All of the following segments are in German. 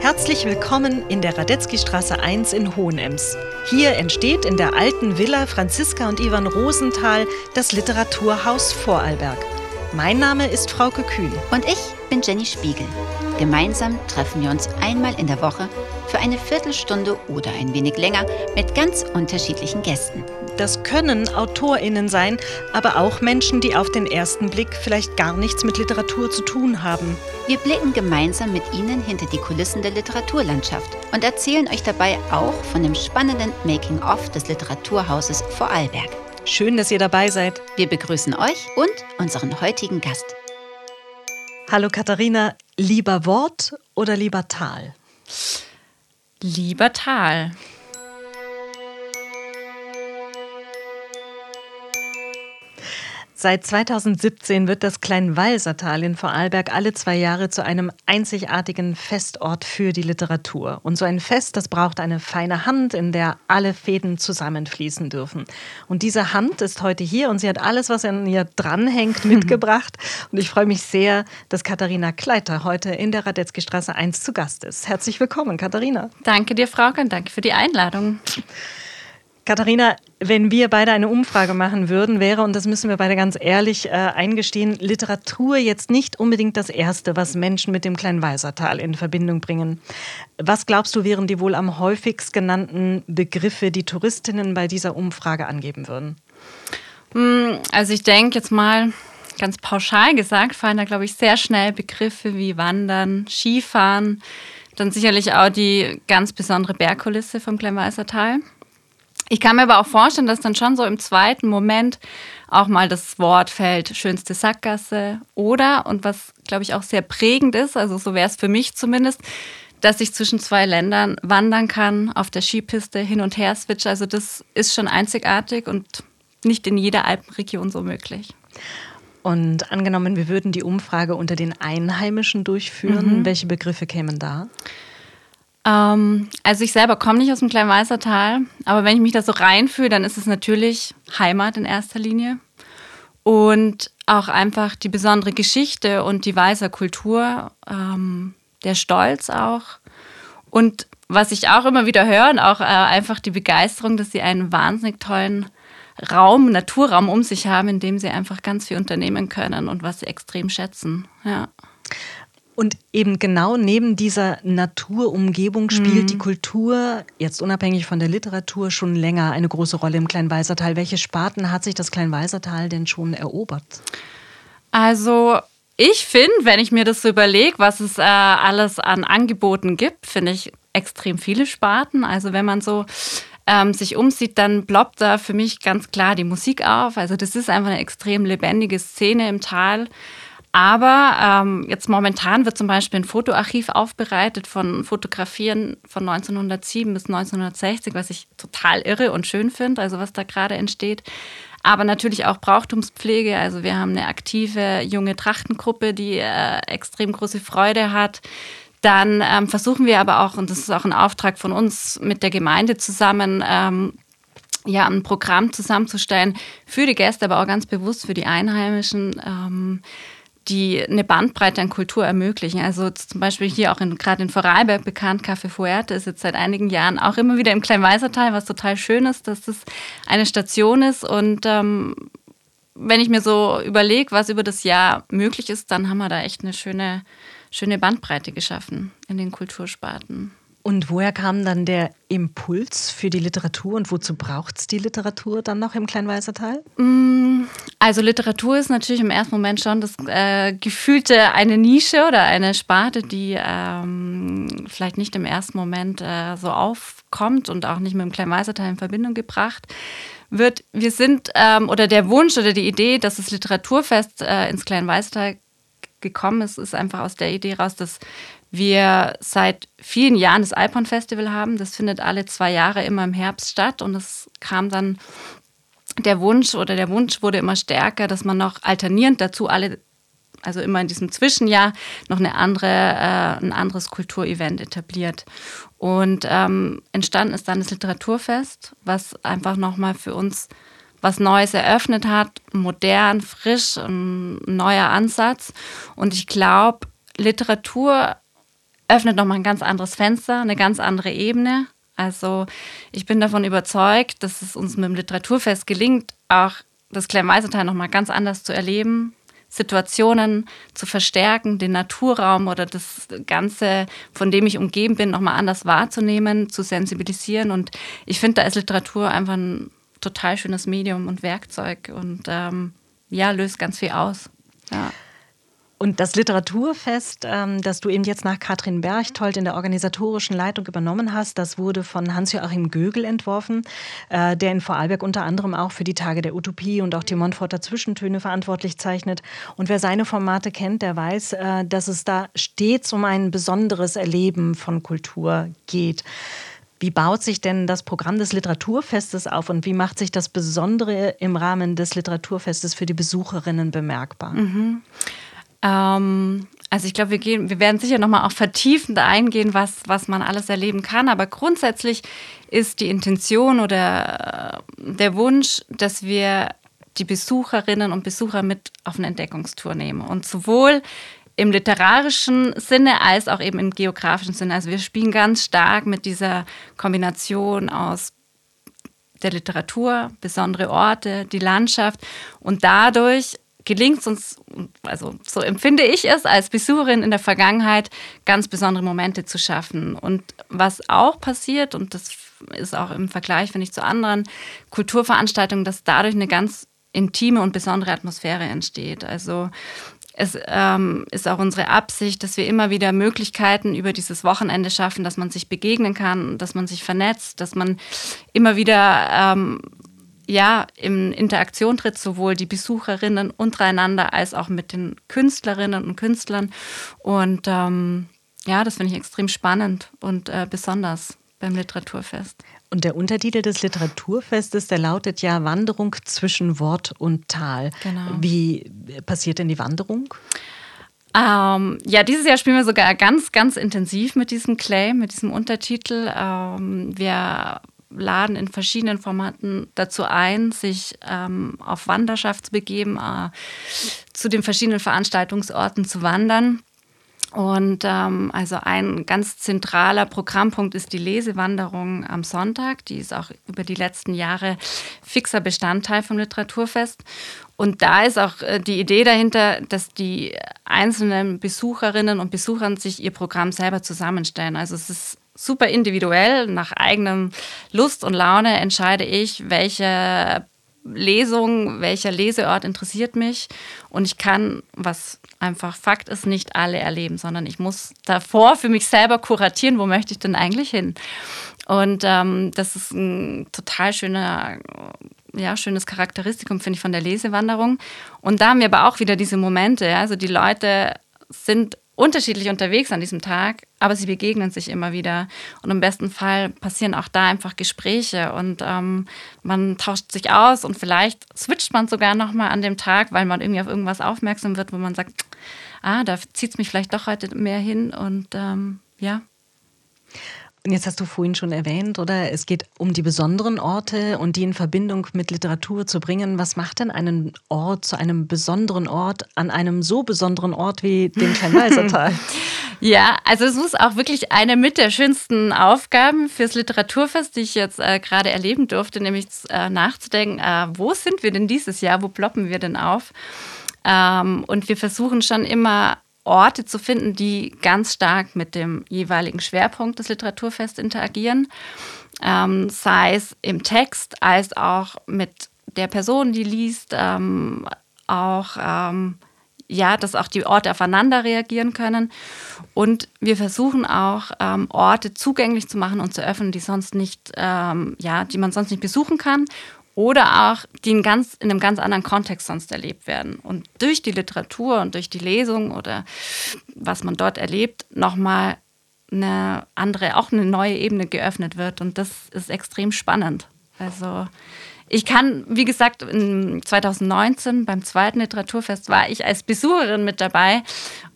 Herzlich willkommen in der Radetzky-Straße 1 in Hohenems. Hier entsteht in der alten Villa Franziska und Ivan Rosenthal das Literaturhaus Vorarlberg. Mein Name ist Frauke Kühn. Und ich bin Jenny Spiegel. Gemeinsam treffen wir uns einmal in der Woche für eine Viertelstunde oder ein wenig länger mit ganz unterschiedlichen Gästen. Das können AutorInnen sein, aber auch Menschen, die auf den ersten Blick vielleicht gar nichts mit Literatur zu tun haben. Wir blicken gemeinsam mit Ihnen hinter die Kulissen der Literaturlandschaft und erzählen euch dabei auch von dem spannenden Making-of des Literaturhauses Vorarlberg. Schön, dass ihr dabei seid. Wir begrüßen euch und unseren heutigen Gast. Hallo Katharina, lieber Wort oder lieber Tal? Lieber Tal. Seit 2017 wird das Kleinwalsertal in Vorarlberg alle zwei Jahre zu einem einzigartigen Festort für die Literatur. Und so ein Fest, das braucht eine feine Hand, in der alle Fäden zusammenfließen dürfen. Und diese Hand ist heute hier und sie hat alles, was an ihr dranhängt, mitgebracht. Und ich freue mich sehr, dass Katharina Kleiter heute in der Radetzky Straße 1 zu Gast ist. Herzlich willkommen, Katharina. Danke dir, Frauke, und danke für die Einladung. Katharina, wenn wir beide eine Umfrage machen würden, wäre, und das müssen wir beide ganz ehrlich äh, eingestehen, Literatur jetzt nicht unbedingt das Erste, was Menschen mit dem kleinen Weisertal in Verbindung bringen. Was glaubst du, wären die wohl am häufigst genannten Begriffe, die Touristinnen bei dieser Umfrage angeben würden? Hm, also ich denke jetzt mal, ganz pauschal gesagt, fallen da, glaube ich, sehr schnell Begriffe wie Wandern, Skifahren, dann sicherlich auch die ganz besondere Bergkulisse vom Kleinweißertal. Ich kann mir aber auch vorstellen, dass dann schon so im zweiten Moment auch mal das Wort fällt, schönste Sackgasse oder, und was glaube ich auch sehr prägend ist, also so wäre es für mich zumindest, dass ich zwischen zwei Ländern wandern kann, auf der Skipiste hin und her switch. Also das ist schon einzigartig und nicht in jeder Alpenregion so möglich. Und angenommen, wir würden die Umfrage unter den Einheimischen durchführen, mhm. welche Begriffe kämen da? Ähm, also ich selber komme nicht aus dem Kleinweißertal, aber wenn ich mich da so reinfühle, dann ist es natürlich Heimat in erster Linie. Und auch einfach die besondere Geschichte und die Weißer Kultur, ähm, der Stolz auch. Und was ich auch immer wieder höre, auch äh, einfach die Begeisterung, dass sie einen wahnsinnig tollen Raum, Naturraum um sich haben, in dem sie einfach ganz viel unternehmen können und was sie extrem schätzen. Ja. Und eben genau neben dieser Naturumgebung spielt mhm. die Kultur, jetzt unabhängig von der Literatur, schon länger eine große Rolle im Kleinweisertal. Welche Sparten hat sich das Kleinweisertal denn schon erobert? Also ich finde, wenn ich mir das so überlege, was es äh, alles an Angeboten gibt, finde ich extrem viele Sparten. Also wenn man so ähm, sich umsieht, dann ploppt da für mich ganz klar die Musik auf. Also das ist einfach eine extrem lebendige Szene im Tal. Aber ähm, jetzt momentan wird zum Beispiel ein Fotoarchiv aufbereitet von Fotografien von 1907 bis 1960, was ich total irre und schön finde, also was da gerade entsteht. Aber natürlich auch Brauchtumspflege. Also wir haben eine aktive junge Trachtengruppe, die äh, extrem große Freude hat. Dann ähm, versuchen wir aber auch, und das ist auch ein Auftrag von uns mit der Gemeinde zusammen, ähm, ja, ein Programm zusammenzustellen für die Gäste, aber auch ganz bewusst für die Einheimischen. Ähm, die eine Bandbreite an Kultur ermöglichen. Also zum Beispiel hier auch gerade in Vorarlberg bekannt, Café Fuerte ist jetzt seit einigen Jahren auch immer wieder im Kleinweisertal, was total schön ist, dass das eine Station ist. Und ähm, wenn ich mir so überlege, was über das Jahr möglich ist, dann haben wir da echt eine schöne, schöne Bandbreite geschaffen in den Kultursparten. Und woher kam dann der Impuls für die Literatur und wozu braucht es die Literatur dann noch im Kleinweißertal? Mm, also Literatur ist natürlich im ersten Moment schon das äh, gefühlte eine Nische oder eine Sparte, die ähm, vielleicht nicht im ersten Moment äh, so aufkommt und auch nicht mit dem Kleinweißertal in Verbindung gebracht wird. Wir sind, ähm, oder der Wunsch oder die Idee, dass das Literaturfest äh, ins Kleinweißertal gekommen ist, ist einfach aus der Idee raus, dass wir seit vielen Jahren das Alpon Festival haben. Das findet alle zwei Jahre immer im Herbst statt und es kam dann der Wunsch oder der Wunsch wurde immer stärker, dass man noch alternierend dazu alle, also immer in diesem Zwischenjahr noch eine andere, äh, ein anderes Kulturevent etabliert. Und ähm, entstanden ist dann das Literaturfest, was einfach nochmal für uns was Neues eröffnet hat, modern, frisch, ein neuer Ansatz. Und ich glaube, Literatur öffnet nochmal ein ganz anderes Fenster, eine ganz andere Ebene. Also ich bin davon überzeugt, dass es uns mit dem Literaturfest gelingt, auch das Kleinweisental nochmal ganz anders zu erleben, Situationen zu verstärken, den Naturraum oder das Ganze, von dem ich umgeben bin, nochmal anders wahrzunehmen, zu sensibilisieren. Und ich finde, da ist Literatur einfach ein total schönes Medium und Werkzeug und ähm, ja, löst ganz viel aus. Ja. Und das Literaturfest, ähm, das du eben jetzt nach Katrin Berchtold in der organisatorischen Leitung übernommen hast, das wurde von Hans-Joachim Gögel entworfen, äh, der in Vorarlberg unter anderem auch für die Tage der Utopie und auch die Montforter Zwischentöne verantwortlich zeichnet. Und wer seine Formate kennt, der weiß, äh, dass es da stets um ein besonderes Erleben von Kultur geht. Wie baut sich denn das Programm des Literaturfestes auf und wie macht sich das Besondere im Rahmen des Literaturfestes für die Besucherinnen bemerkbar? Mhm. Ähm, also ich glaube, wir, wir werden sicher nochmal auch vertiefend eingehen, was, was man alles erleben kann. Aber grundsätzlich ist die Intention oder äh, der Wunsch, dass wir die Besucherinnen und Besucher mit auf eine Entdeckungstour nehmen. Und sowohl im literarischen Sinne als auch eben im geografischen Sinne. Also wir spielen ganz stark mit dieser Kombination aus der Literatur, besondere Orte, die Landschaft und dadurch gelingt es uns, also so empfinde ich es als Besucherin in der Vergangenheit, ganz besondere Momente zu schaffen. Und was auch passiert, und das ist auch im Vergleich, finde ich, zu anderen Kulturveranstaltungen, dass dadurch eine ganz intime und besondere Atmosphäre entsteht. Also es ähm, ist auch unsere Absicht, dass wir immer wieder Möglichkeiten über dieses Wochenende schaffen, dass man sich begegnen kann, dass man sich vernetzt, dass man immer wieder ähm, ja, in Interaktion tritt, sowohl die Besucherinnen untereinander als auch mit den Künstlerinnen und Künstlern. Und ähm, ja, das finde ich extrem spannend und äh, besonders beim Literaturfest. Und der Untertitel des Literaturfestes, der lautet ja Wanderung zwischen Wort und Tal. Genau. Wie passiert denn die Wanderung? Ähm, ja, dieses Jahr spielen wir sogar ganz, ganz intensiv mit diesem Claim, mit diesem Untertitel. Ähm, wir laden in verschiedenen Formaten dazu ein, sich ähm, auf Wanderschaft zu begeben, äh, zu den verschiedenen Veranstaltungsorten zu wandern. Und ähm, also ein ganz zentraler Programmpunkt ist die Lesewanderung am Sonntag. Die ist auch über die letzten Jahre fixer Bestandteil vom Literaturfest. Und da ist auch äh, die Idee dahinter, dass die einzelnen Besucherinnen und Besucher sich ihr Programm selber zusammenstellen. Also es ist super individuell, nach eigenem Lust und Laune entscheide ich, welche Lesung, welcher Leseort interessiert mich. Und ich kann, was einfach Fakt ist, nicht alle erleben, sondern ich muss davor für mich selber kuratieren, wo möchte ich denn eigentlich hin. Und ähm, das ist ein total schöner, ja, schönes Charakteristikum, finde ich, von der Lesewanderung. Und da haben wir aber auch wieder diese Momente. Ja? Also die Leute sind unterschiedlich unterwegs an diesem Tag, aber sie begegnen sich immer wieder. Und im besten Fall passieren auch da einfach Gespräche und ähm, man tauscht sich aus und vielleicht switcht man sogar nochmal an dem Tag, weil man irgendwie auf irgendwas aufmerksam wird, wo man sagt, ah, da zieht es mich vielleicht doch heute mehr hin und ähm, ja. Und jetzt hast du vorhin schon erwähnt, oder? Es geht um die besonderen Orte und die in Verbindung mit Literatur zu bringen. Was macht denn einen Ort zu einem besonderen Ort an einem so besonderen Ort wie dem Kleinweisertal? ja, also es muss auch wirklich eine mit der schönsten Aufgaben fürs Literaturfest, die ich jetzt äh, gerade erleben durfte, nämlich äh, nachzudenken, äh, wo sind wir denn dieses Jahr, wo ploppen wir denn auf? Ähm, und wir versuchen schon immer Orte zu finden, die ganz stark mit dem jeweiligen Schwerpunkt des Literaturfests interagieren, ähm, sei es im Text als auch mit der Person, die liest, ähm, auch ähm, ja, dass auch die Orte aufeinander reagieren können. Und wir versuchen auch ähm, Orte zugänglich zu machen und zu öffnen, die sonst nicht, ähm, ja, die man sonst nicht besuchen kann oder auch die in, ganz, in einem ganz anderen Kontext sonst erlebt werden. Und durch die Literatur und durch die Lesung oder was man dort erlebt, nochmal eine andere, auch eine neue Ebene geöffnet wird. Und das ist extrem spannend. Also ich kann, wie gesagt, 2019 beim zweiten Literaturfest war ich als Besucherin mit dabei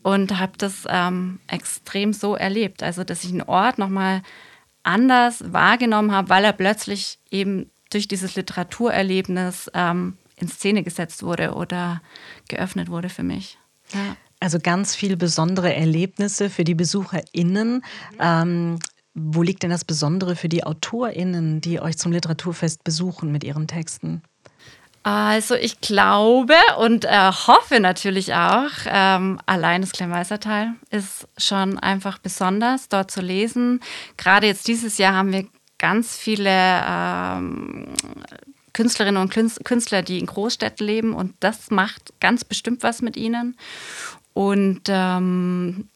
und habe das ähm, extrem so erlebt. Also, dass ich einen Ort nochmal anders wahrgenommen habe, weil er plötzlich eben durch dieses Literaturerlebnis ähm, in Szene gesetzt wurde oder geöffnet wurde für mich. Ja. Also ganz viele besondere Erlebnisse für die BesucherInnen. Ähm, wo liegt denn das Besondere für die AutorInnen, die euch zum Literaturfest besuchen mit ihren Texten? Also ich glaube und äh, hoffe natürlich auch, ähm, allein das Kleinweißertal ist schon einfach besonders dort zu lesen. Gerade jetzt dieses Jahr haben wir ganz viele ähm, Künstlerinnen und Künstler, die in Großstädten leben und das macht ganz bestimmt was mit ihnen. Und ähm,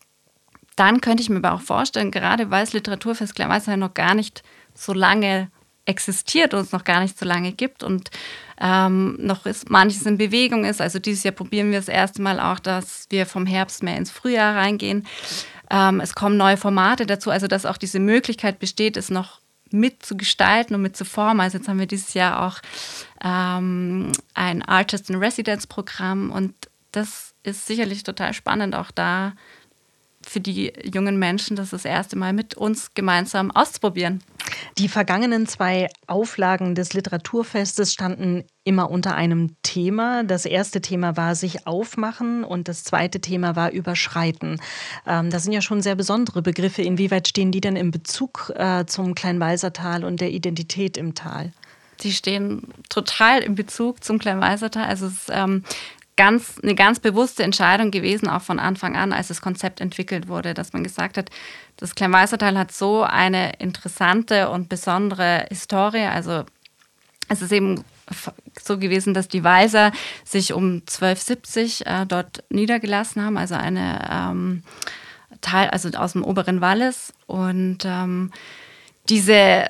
dann könnte ich mir aber auch vorstellen, gerade weil das Literaturfest Kleinweißertal noch gar nicht so lange existiert und es noch gar nicht so lange gibt und ähm, noch ist, manches in Bewegung ist. Also dieses Jahr probieren wir das erste Mal auch, dass wir vom Herbst mehr ins Frühjahr reingehen. Ähm, es kommen neue Formate dazu, also dass auch diese Möglichkeit besteht, es noch mitzugestalten und mitzuformen. Also jetzt haben wir dieses Jahr auch ähm, ein Artist in Residence Programm und das ist sicherlich total spannend, auch da für die jungen Menschen das das erste Mal mit uns gemeinsam auszuprobieren. Die vergangenen zwei Auflagen des Literaturfestes standen immer unter einem Thema. Das erste Thema war sich aufmachen und das zweite Thema war überschreiten. Ähm, das sind ja schon sehr besondere Begriffe. Inwieweit stehen die denn im Bezug äh, zum Kleinwalsertal und der Identität im Tal? Die stehen total im Bezug zum Kleinwalsertal. Also es ähm, ganz, eine ganz bewusste Entscheidung gewesen, auch von Anfang an, als das Konzept entwickelt wurde, dass man gesagt hat, das Kleinweißertal hat so eine interessante und besondere Historie. Also es ist eben so gewesen, dass die Weiser sich um 1270 äh, dort niedergelassen haben, also eine ähm, Teil, also aus dem oberen Wallis. Und ähm, diese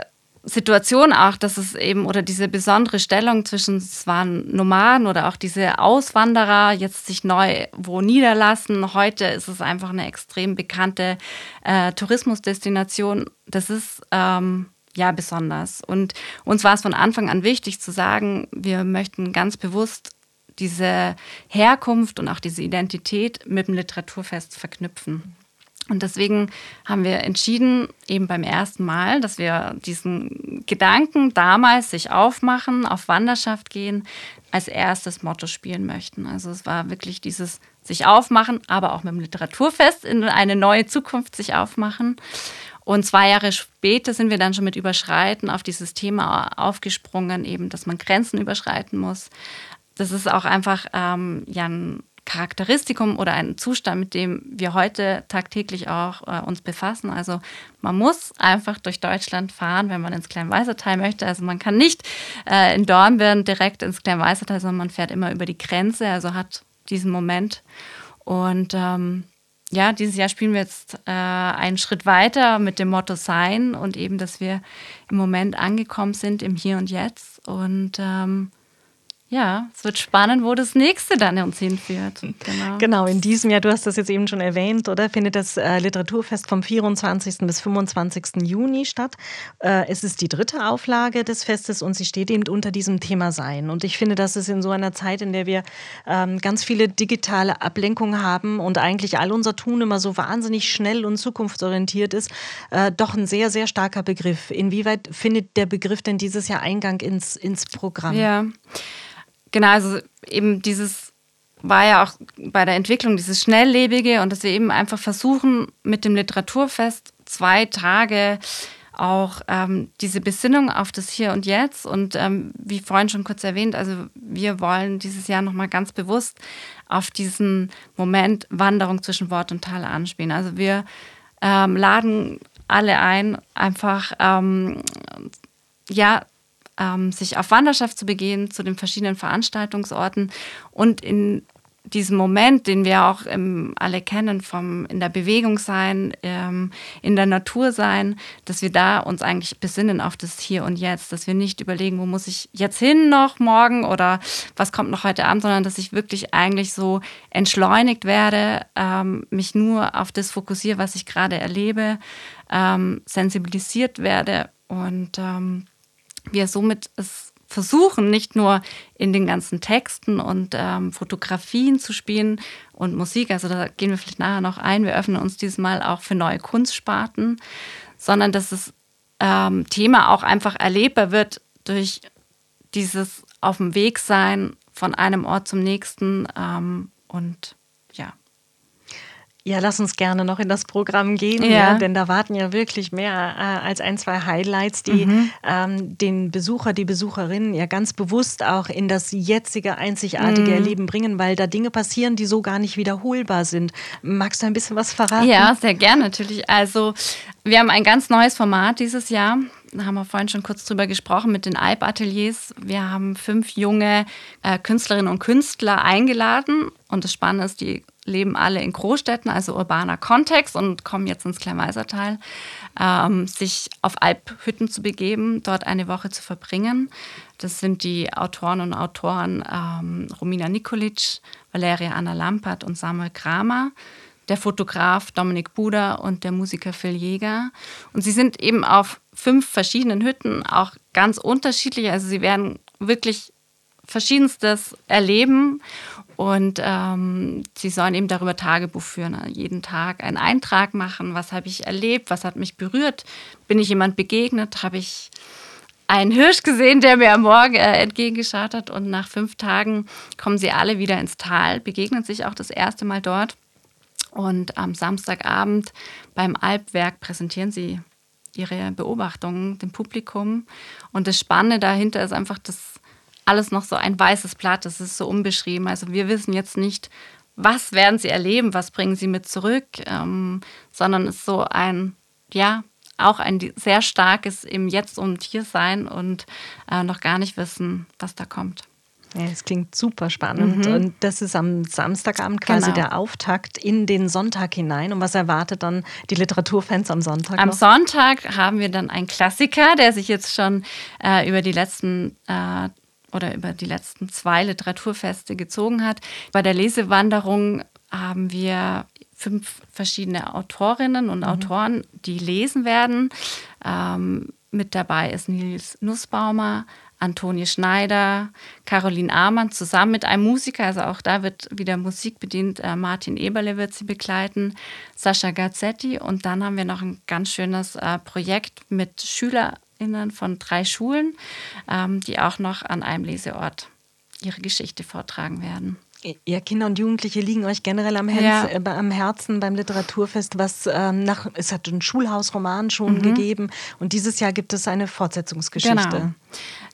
Situation auch, dass es eben oder diese besondere Stellung zwischen es waren Nomaden oder auch diese Auswanderer jetzt sich neu wo niederlassen. Heute ist es einfach eine extrem bekannte äh, Tourismusdestination. Das ist ähm, ja besonders. Und uns war es von Anfang an wichtig zu sagen, wir möchten ganz bewusst diese Herkunft und auch diese Identität mit dem Literaturfest verknüpfen. Und deswegen haben wir entschieden, eben beim ersten Mal, dass wir diesen Gedanken damals sich aufmachen, auf Wanderschaft gehen, als erstes Motto spielen möchten. Also es war wirklich dieses sich aufmachen, aber auch mit dem Literaturfest in eine neue Zukunft sich aufmachen. Und zwei Jahre später sind wir dann schon mit Überschreiten auf dieses Thema aufgesprungen, eben, dass man Grenzen überschreiten muss. Das ist auch einfach ähm, ja, ein Charakteristikum oder ein Zustand, mit dem wir heute tagtäglich auch äh, uns befassen. Also man muss einfach durch Deutschland fahren, wenn man ins Kleinweißertal möchte. Also man kann nicht äh, in Dornbirn direkt ins Kleinweißertal, sondern man fährt immer über die Grenze, also hat diesen Moment. Und ähm, ja, dieses Jahr spielen wir jetzt äh, einen Schritt weiter mit dem Motto Sein und eben, dass wir im Moment angekommen sind im Hier und Jetzt und ähm, ja, es wird spannend, wo das nächste dann uns hinführt. Genau. genau, in diesem Jahr, du hast das jetzt eben schon erwähnt, oder? Findet das äh, Literaturfest vom 24. bis 25. Juni statt. Äh, es ist die dritte Auflage des Festes und sie steht eben unter diesem Thema Sein. Und ich finde, dass es in so einer Zeit, in der wir ähm, ganz viele digitale Ablenkungen haben und eigentlich all unser Tun immer so wahnsinnig schnell und zukunftsorientiert ist, äh, doch ein sehr, sehr starker Begriff. Inwieweit findet der Begriff denn dieses Jahr Eingang ins, ins Programm? Ja. Genau, also eben dieses war ja auch bei der Entwicklung dieses Schnelllebige und dass wir eben einfach versuchen, mit dem Literaturfest zwei Tage auch ähm, diese Besinnung auf das Hier und Jetzt und ähm, wie vorhin schon kurz erwähnt, also wir wollen dieses Jahr nochmal ganz bewusst auf diesen Moment Wanderung zwischen Wort und Tal anspielen. Also wir ähm, laden alle ein, einfach ähm, ja ähm, sich auf Wanderschaft zu begehen zu den verschiedenen Veranstaltungsorten. Und in diesem Moment, den wir auch ähm, alle kennen, vom in der Bewegung sein, ähm, in der Natur sein, dass wir da uns eigentlich besinnen auf das Hier und Jetzt, dass wir nicht überlegen, wo muss ich jetzt hin noch morgen oder was kommt noch heute Abend, sondern dass ich wirklich eigentlich so entschleunigt werde, ähm, mich nur auf das fokussiere, was ich gerade erlebe, ähm, sensibilisiert werde. Und ähm, wir somit es versuchen, nicht nur in den ganzen Texten und ähm, Fotografien zu spielen und Musik, also da gehen wir vielleicht nachher noch ein, wir öffnen uns dieses Mal auch für neue Kunstsparten, sondern dass das ähm, Thema auch einfach erlebbar wird durch dieses auf dem Weg sein von einem Ort zum nächsten ähm, und ja. Ja, lass uns gerne noch in das Programm gehen, ja. ja denn da warten ja wirklich mehr äh, als ein, zwei Highlights, die mhm. ähm, den Besucher, die Besucherinnen ja ganz bewusst auch in das jetzige einzigartige mhm. Erleben bringen, weil da Dinge passieren, die so gar nicht wiederholbar sind. Magst du ein bisschen was verraten? Ja, sehr gerne natürlich. Also wir haben ein ganz neues Format dieses Jahr. Da haben wir vorhin schon kurz drüber gesprochen mit den Alp-Ateliers. Wir haben fünf junge äh, Künstlerinnen und Künstler eingeladen. Und das Spannende ist, die leben alle in Großstädten, also urbaner Kontext und kommen jetzt ins Kleinweisertal, ähm, sich auf Alphütten zu begeben, dort eine Woche zu verbringen. Das sind die Autoren und Autoren ähm, Romina Nikolic, Valeria Anna Lampert und Samuel Kramer der Fotograf Dominik Buder und der Musiker Phil Jäger. Und sie sind eben auf fünf verschiedenen Hütten, auch ganz unterschiedlich. Also sie werden wirklich verschiedenstes erleben und ähm, sie sollen eben darüber Tagebuch führen, ne? jeden Tag einen Eintrag machen, was habe ich erlebt, was hat mich berührt, bin ich jemand begegnet, habe ich einen Hirsch gesehen, der mir am Morgen äh, entgegengeschaut hat? Und nach fünf Tagen kommen sie alle wieder ins Tal, begegnen sich auch das erste Mal dort. Und am Samstagabend beim Alpwerk präsentieren sie ihre Beobachtungen dem Publikum. Und das Spannende dahinter ist einfach, dass alles noch so ein weißes Blatt, das ist so unbeschrieben. Also wir wissen jetzt nicht, was werden sie erleben, was bringen sie mit zurück, ähm, sondern es ist so ein, ja, auch ein sehr starkes im Jetzt und Hier sein und äh, noch gar nicht wissen, was da kommt. Ja, das klingt super spannend. Mhm. Und das ist am Samstagabend quasi genau. der Auftakt in den Sonntag hinein. Und was erwartet dann die Literaturfans am Sonntag? Am noch? Sonntag haben wir dann einen Klassiker, der sich jetzt schon äh, über die letzten äh, oder über die letzten zwei Literaturfeste gezogen hat. Bei der Lesewanderung haben wir fünf verschiedene Autorinnen und mhm. Autoren, die lesen werden. Ähm, mit dabei ist Nils Nussbaumer, Antonie Schneider, Caroline Amann zusammen mit einem Musiker, also auch da wird wieder Musik bedient. Äh, Martin Eberle wird sie begleiten, Sascha Gazzetti und dann haben wir noch ein ganz schönes äh, Projekt mit Schüler KindergärtnerInnen von drei Schulen, ähm, die auch noch an einem Leseort ihre Geschichte vortragen werden. Ja, Kinder und Jugendliche liegen euch generell am, Herz, ja. äh, am Herzen beim Literaturfest, was ähm, nach, es hat einen Schulhausroman schon mhm. gegeben und dieses Jahr gibt es eine Fortsetzungsgeschichte. Genau.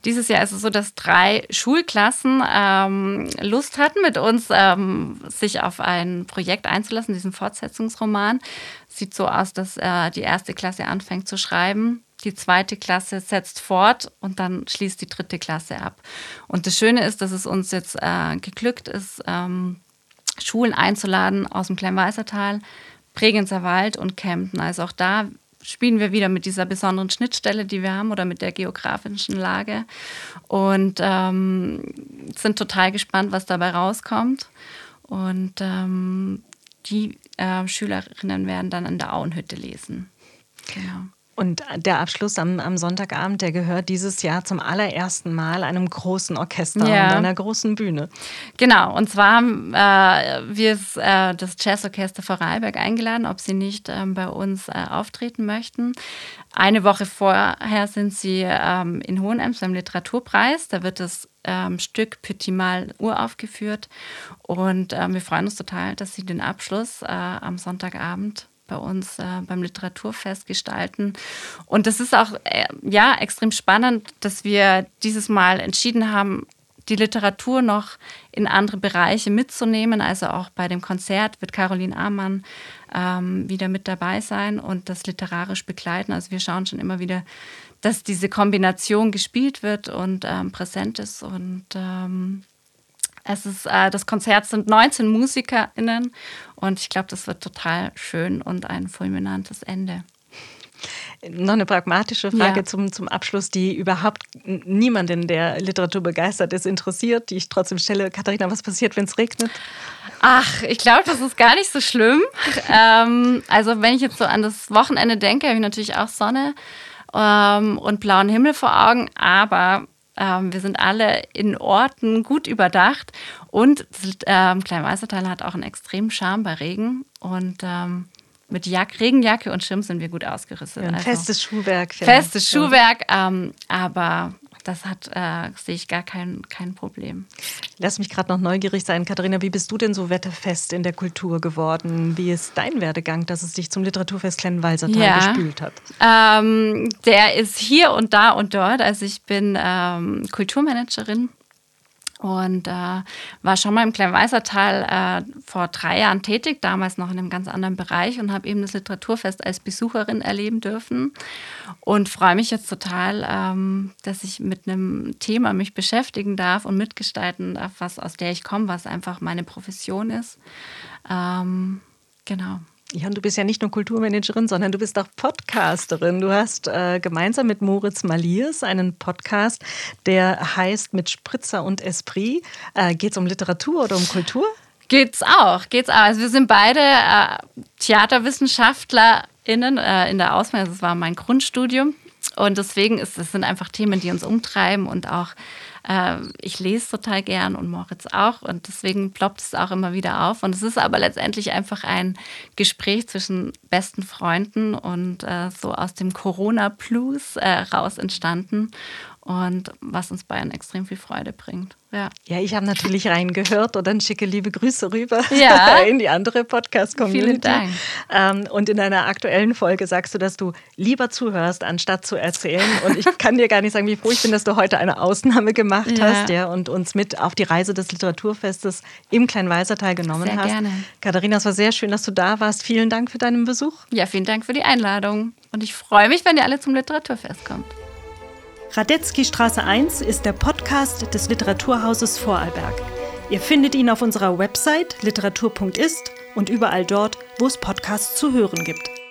Dieses Jahr ist es so, dass drei Schulklassen ähm, Lust hatten, mit uns ähm, sich auf ein Projekt einzulassen, diesen Fortsetzungsroman. Sieht so aus, dass äh, die erste Klasse anfängt zu schreiben die zweite Klasse setzt fort und dann schließt die dritte Klasse ab. Und das Schöne ist, dass es uns jetzt äh, geglückt ist, ähm, Schulen einzuladen aus dem Kleinweißertal, Bregenzer Wald und Kempten. Also auch da spielen wir wieder mit dieser besonderen Schnittstelle, die wir haben oder mit der geografischen Lage und ähm, sind total gespannt, was dabei rauskommt. Und ähm, die äh, Schülerinnen werden dann in der Auenhütte lesen. Genau. Und der Abschluss am, am, Sonntagabend, der gehört dieses Jahr zum allerersten Mal einem großen Orchester ja. und einer großen Bühne. Genau, und zwar haben äh, wir äh, das Jazzorchester Vorarlberg eingeladen, ob sie nicht äh, bei uns äh, auftreten möchten. Eine Woche vorher sind sie ähm, in Hohenems beim Literaturpreis. Da wird das ähm, Stück Petit Mal uraufgeführt. Und ähm, wir freuen uns total, dass sie den Abschluss äh, am Sonntagabend bei uns äh, beim Literaturfest gestalten. Und das ist auch äh, ja extrem spannend, dass wir dieses Mal entschieden haben, die Literatur noch in andere Bereiche mitzunehmen. Also auch bei dem Konzert wird Caroline Amann ähm, wieder mit dabei sein und das literarisch begleiten. Also wir schauen schon immer wieder, dass diese Kombination gespielt wird und ähm, präsent ist. Und ähm, es ist, äh, das Konzert sind 19 MusikerInnen und ich glaube, das wird total schön und ein fulminantes Ende. Noch eine pragmatische Frage ja. zum, zum Abschluss, die überhaupt niemanden, der Literatur begeistert ist, interessiert, die ich trotzdem stelle. Katharina, was passiert, wenn es regnet? Ach, ich glaube, das ist gar nicht so schlimm. ähm, also, wenn ich jetzt so an das Wochenende denke, habe ich natürlich auch Sonne ähm, und blauen Himmel vor Augen, aber ähm, wir sind alle in Orten gut überdacht und ähm, Kleinweißertal hat auch einen extremen Charme bei Regen und ähm, mit Jack Regenjacke und Schirm sind wir gut ausgerüstet. Ja, also, festes Schuhwerk. Festes Schuhwerk, ähm, aber das hat, äh, sehe ich gar kein, kein Problem. Lass mich gerade noch neugierig sein, Katharina, wie bist du denn so wetterfest in der Kultur geworden? Wie ist dein Werdegang, dass es dich zum Literaturfest Kleinwalsertal ja. gespült hat? Ähm, der ist hier und da und dort. Also ich bin ähm, Kulturmanagerin und äh, war schon mal im Kleinweißertal äh, vor drei Jahren tätig, damals noch in einem ganz anderen Bereich und habe eben das Literaturfest als Besucherin erleben dürfen und freue mich jetzt total, ähm, dass ich mit einem Thema mich beschäftigen darf und mitgestalten darf, was aus der ich komme, was einfach meine Profession ist. Ähm, genau. Ja, und du bist ja nicht nur Kulturmanagerin, sondern du bist auch Podcasterin. Du hast äh, gemeinsam mit Moritz Maliers einen Podcast, der heißt Mit Spritzer und Esprit. Äh, Geht es um Literatur oder um Kultur? Geht's auch, geht's auch. Also wir sind beide äh, TheaterwissenschaftlerInnen äh, in der Ausbildung. Das war mein Grundstudium. Und deswegen ist, das sind einfach Themen, die uns umtreiben und auch äh, ich lese total gern und Moritz auch und deswegen ploppt es auch immer wieder auf. Und es ist aber letztendlich einfach ein Gespräch zwischen besten Freunden und äh, so aus dem Corona-Plus äh, raus entstanden und was uns Bayern extrem viel Freude bringt. Ja, ja ich habe natürlich reingehört und dann schicke liebe Grüße rüber ja. in die andere Podcast-Community. Vielen Dank. Ähm, und in einer aktuellen Folge sagst du, dass du lieber zuhörst, anstatt zu erzählen. Und ich kann dir gar nicht sagen, wie froh ich bin, dass du heute eine Ausnahme gemacht ja. hast ja, und uns mit auf die Reise des Literaturfestes im Kleinweisertal genommen sehr hast. Gerne. Katharina, es war sehr schön, dass du da warst. Vielen Dank für deinen Besuch. Ja, vielen Dank für die Einladung. Und ich freue mich, wenn ihr alle zum Literaturfest kommt. Radetzky Straße 1 ist der Podcast des Literaturhauses Vorarlberg. Ihr findet ihn auf unserer Website literatur.ist und überall dort, wo es Podcasts zu hören gibt.